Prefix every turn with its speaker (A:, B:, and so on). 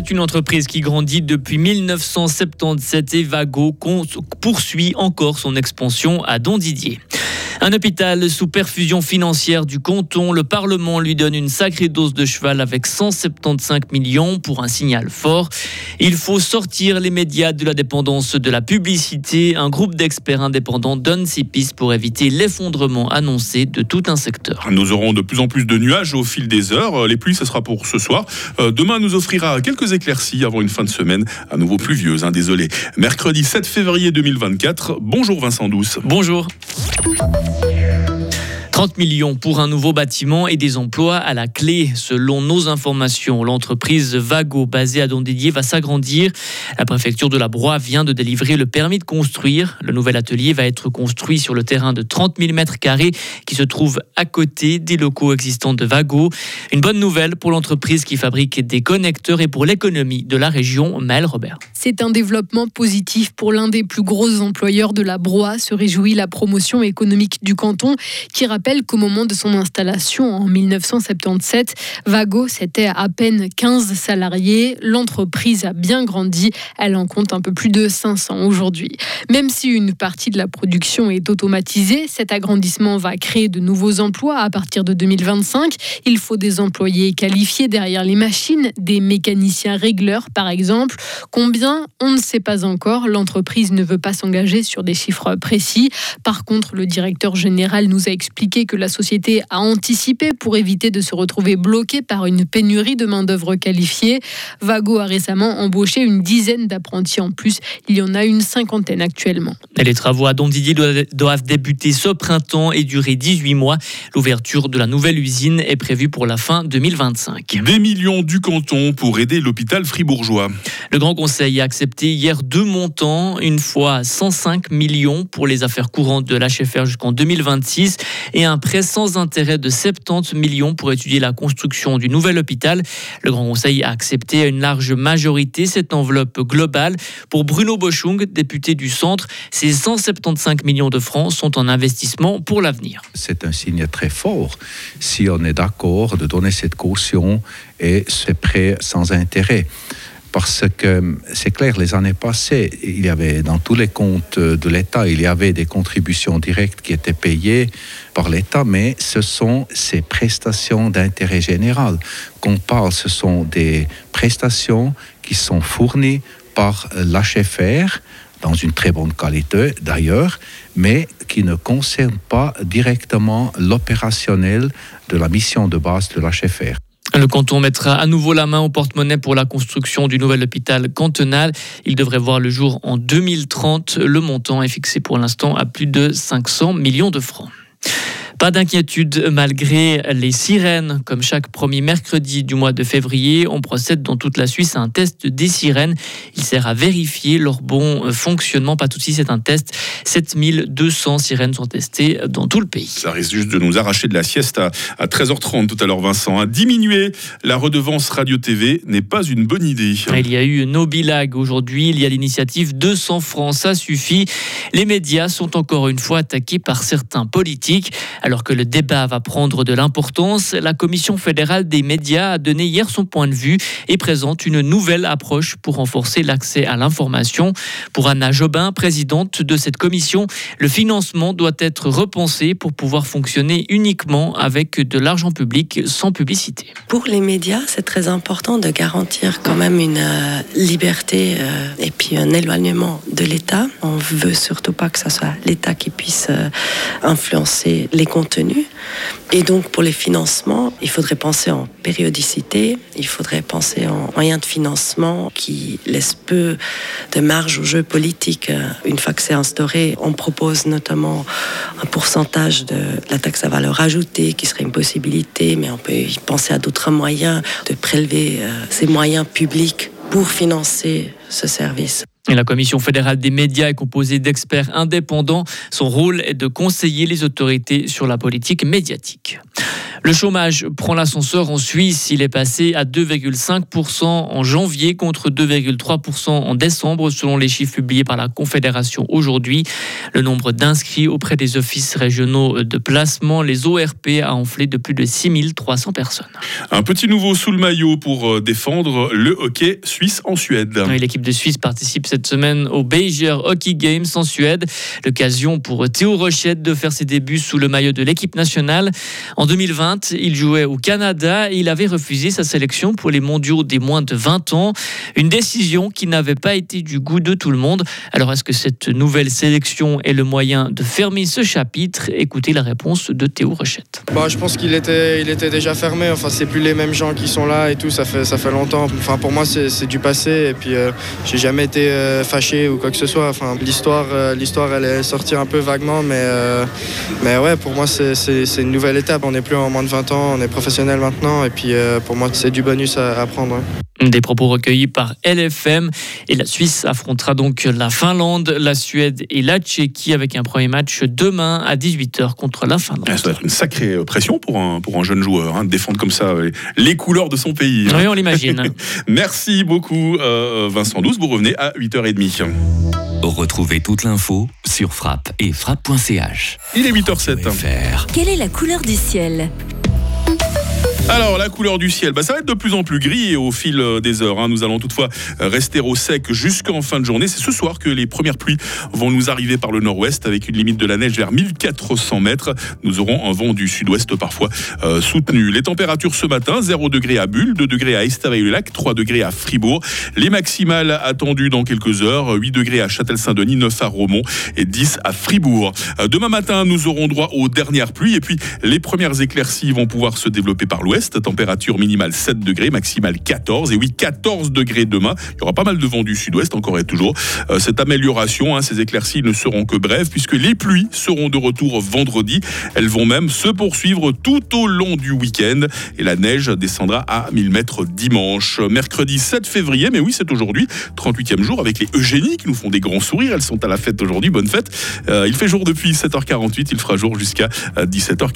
A: C'est une entreprise qui grandit depuis 1977 et Vago poursuit encore son expansion à Don Didier. Un hôpital sous perfusion financière du canton. Le Parlement lui donne une sacrée dose de cheval avec 175 millions pour un signal fort. Il faut sortir les médias de la dépendance de la publicité. Un groupe d'experts indépendants donne ses pistes pour éviter l'effondrement annoncé de tout un secteur.
B: Nous aurons de plus en plus de nuages au fil des heures. Les pluies, ce sera pour ce soir. Euh, demain nous offrira quelques éclaircies avant une fin de semaine à nouveau pluvieuse. Hein, désolé. Mercredi 7 février 2024. Bonjour Vincent Douce.
A: Bonjour. 30 millions pour un nouveau bâtiment et des emplois à la clé. Selon nos informations, l'entreprise Vago, basée à Dondédier, va s'agrandir. La préfecture de la Broye vient de délivrer le permis de construire. Le nouvel atelier va être construit sur le terrain de 30 000 mètres carrés qui se trouve à côté des locaux existants de Vago. Une bonne nouvelle pour l'entreprise qui fabrique des connecteurs et pour l'économie de la région. Mel Robert.
C: C'est un développement positif pour l'un des plus gros employeurs de la Broye, se réjouit la promotion économique du canton qui rappelle qu'au moment de son installation en 1977, Vago, c'était à peine 15 salariés. L'entreprise a bien grandi. Elle en compte un peu plus de 500 aujourd'hui. Même si une partie de la production est automatisée, cet agrandissement va créer de nouveaux emplois à partir de 2025. Il faut des employés qualifiés derrière les machines, des mécaniciens régleurs par exemple. Combien? On ne sait pas encore. L'entreprise ne veut pas s'engager sur des chiffres précis. Par contre, le directeur général nous a expliqué que la société a anticipé pour éviter de se retrouver bloquée par une pénurie de main-d'œuvre qualifiée. Vago a récemment embauché une dizaine d'apprentis en plus. Il y en a une cinquantaine actuellement.
A: les travaux à Dondidier doivent débuter ce printemps et durer 18 mois. L'ouverture de la nouvelle usine est prévue pour la fin 2025.
B: Des millions du canton pour aider l'hôpital fribourgeois.
A: Le Grand Conseil a accepté hier deux montants, une fois 105 millions pour les affaires courantes de l'HFR jusqu'en 2026 et un prêt sans intérêt de 70 millions pour étudier la construction du nouvel hôpital. Le Grand Conseil a accepté à une large majorité cette enveloppe globale. Pour Bruno Boschung, député du centre, ces 175 millions de francs sont en investissement pour l'avenir.
D: C'est un signe très fort si on est d'accord de donner cette caution et ce prêt sans intérêt parce que c'est clair, les années passées, il y avait dans tous les comptes de l'État, il y avait des contributions directes qui étaient payées par l'État, mais ce sont ces prestations d'intérêt général qu'on parle. Ce sont des prestations qui sont fournies par l'HFR dans une très bonne qualité d'ailleurs, mais qui ne concernent pas directement l'opérationnel de la mission de base de l'HFR.
A: Le canton mettra à nouveau la main au porte-monnaie pour la construction du nouvel hôpital cantonal. Il devrait voir le jour en 2030. Le montant est fixé pour l'instant à plus de 500 millions de francs. Pas d'inquiétude malgré les sirènes. Comme chaque premier mercredi du mois de février, on procède dans toute la Suisse à un test des sirènes. Il sert à vérifier leur bon fonctionnement. Pas tout de suite, c'est un test. 7200 sirènes sont testées dans tout le pays.
B: Ça risque juste de nous arracher de la sieste à, 13h30 tout à l'heure, Vincent. À diminuer la redevance radio-TV n'est pas une bonne idée.
A: Il y a eu no bilag aujourd'hui. Il y a l'initiative 200 francs. Ça suffit. Les médias sont encore une fois attaqués par certains politiques. Alors que le débat va prendre de l'importance, la Commission fédérale des médias a donné hier son point de vue et présente une nouvelle approche pour renforcer l'accès à l'information. Pour Anna Jobin, présidente de cette commission, le financement doit être repensé pour pouvoir fonctionner uniquement avec de l'argent public sans publicité.
E: Pour les médias, c'est très important de garantir quand même une euh, liberté euh, et puis un éloignement de l'État. On veut surtout pas que ce soit l'État qui puisse euh, influencer les et donc pour les financements, il faudrait penser en périodicité, il faudrait penser en moyens de financement qui laissent peu de marge au jeu politique. Une fois que c'est instauré, on propose notamment un pourcentage de la taxe à valeur ajoutée qui serait une possibilité, mais on peut penser à d'autres moyens de prélever euh, ces moyens publics pour financer ce service.
A: La Commission fédérale des médias est composée d'experts indépendants. Son rôle est de conseiller les autorités sur la politique médiatique. Le chômage prend l'ascenseur en Suisse. Il est passé à 2,5% en janvier contre 2,3% en décembre, selon les chiffres publiés par la Confédération aujourd'hui. Le nombre d'inscrits auprès des offices régionaux de placement, les ORP, a enflé de plus de 6300 personnes.
B: Un petit nouveau sous le maillot pour euh, défendre le hockey suisse en Suède.
A: L'équipe de Suisse participe cette semaine au Beijing Hockey Games en Suède. L'occasion pour Théo Rochette de faire ses débuts sous le maillot de l'équipe nationale. En 2020, il jouait au Canada et il avait refusé sa sélection pour les mondiaux des moins de 20 ans. Une décision qui n'avait pas été du goût de tout le monde. Alors est-ce que cette nouvelle sélection est le moyen de fermer ce chapitre? Écoutez la réponse de Théo Rochette.
F: Bah, je pense qu'il était, il était déjà fermé. Enfin, c'est plus les mêmes gens qui sont là et tout. Ça fait, ça fait longtemps. Enfin, pour moi, c'est du passé. Et puis, euh, j'ai jamais été euh, fâché ou quoi que ce soit. Enfin, l'histoire, euh, l'histoire, elle est sortie un peu vaguement, mais, mais ouais, pour moi, c'est une nouvelle étape. On n'est plus en moins de 20 ans. On est professionnel maintenant. Et puis, pour moi, c'est du bonus à, à prendre.
A: Des propos recueillis par LFM. Et la Suisse affrontera donc la Finlande, la Suède et la Tchéquie avec un premier match demain à 18h contre la Finlande.
B: Ça doit être une sacrée pression pour un, pour un jeune joueur, hein, de défendre comme ça les couleurs de son pays.
A: Hein. Oui, on l'imagine.
B: Merci beaucoup euh, Vincent Douce. Vous revenez à 8h30.
G: Retrouvez toute l'info sur frappe et frappe.ch.
B: Il est 8h07.
H: Quelle est la couleur du ciel?
B: Alors, la couleur du ciel, bah, ça va être de plus en plus gris au fil euh, des heures. Hein. Nous allons toutefois euh, rester au sec jusqu'en fin de journée. C'est ce soir que les premières pluies vont nous arriver par le nord-ouest avec une limite de la neige vers 1400 mètres. Nous aurons un vent du sud-ouest parfois euh, soutenu. Les températures ce matin, 0 degré à Bulle, 2 degrés à Estavayer-le-Lac, 3 degrés à Fribourg. Les maximales attendues dans quelques heures, 8 degrés à Châtel-Saint-Denis, 9 à Romont et 10 à Fribourg. Demain matin, nous aurons droit aux dernières pluies et puis les premières éclaircies vont pouvoir se développer par l'ouest température minimale 7 degrés, maximale 14. Et oui, 14 degrés demain. Il y aura pas mal de vent du sud-ouest encore et toujours. Euh, cette amélioration, hein, ces éclaircies ne seront que brèves puisque les pluies seront de retour vendredi. Elles vont même se poursuivre tout au long du week-end et la neige descendra à 1000 mètres dimanche. Mercredi 7 février, mais oui, c'est aujourd'hui, 38e jour avec les Eugénies qui nous font des grands sourires. Elles sont à la fête aujourd'hui. Bonne fête. Euh, il fait jour depuis 7h48. Il fera jour jusqu'à 17h40. Euh,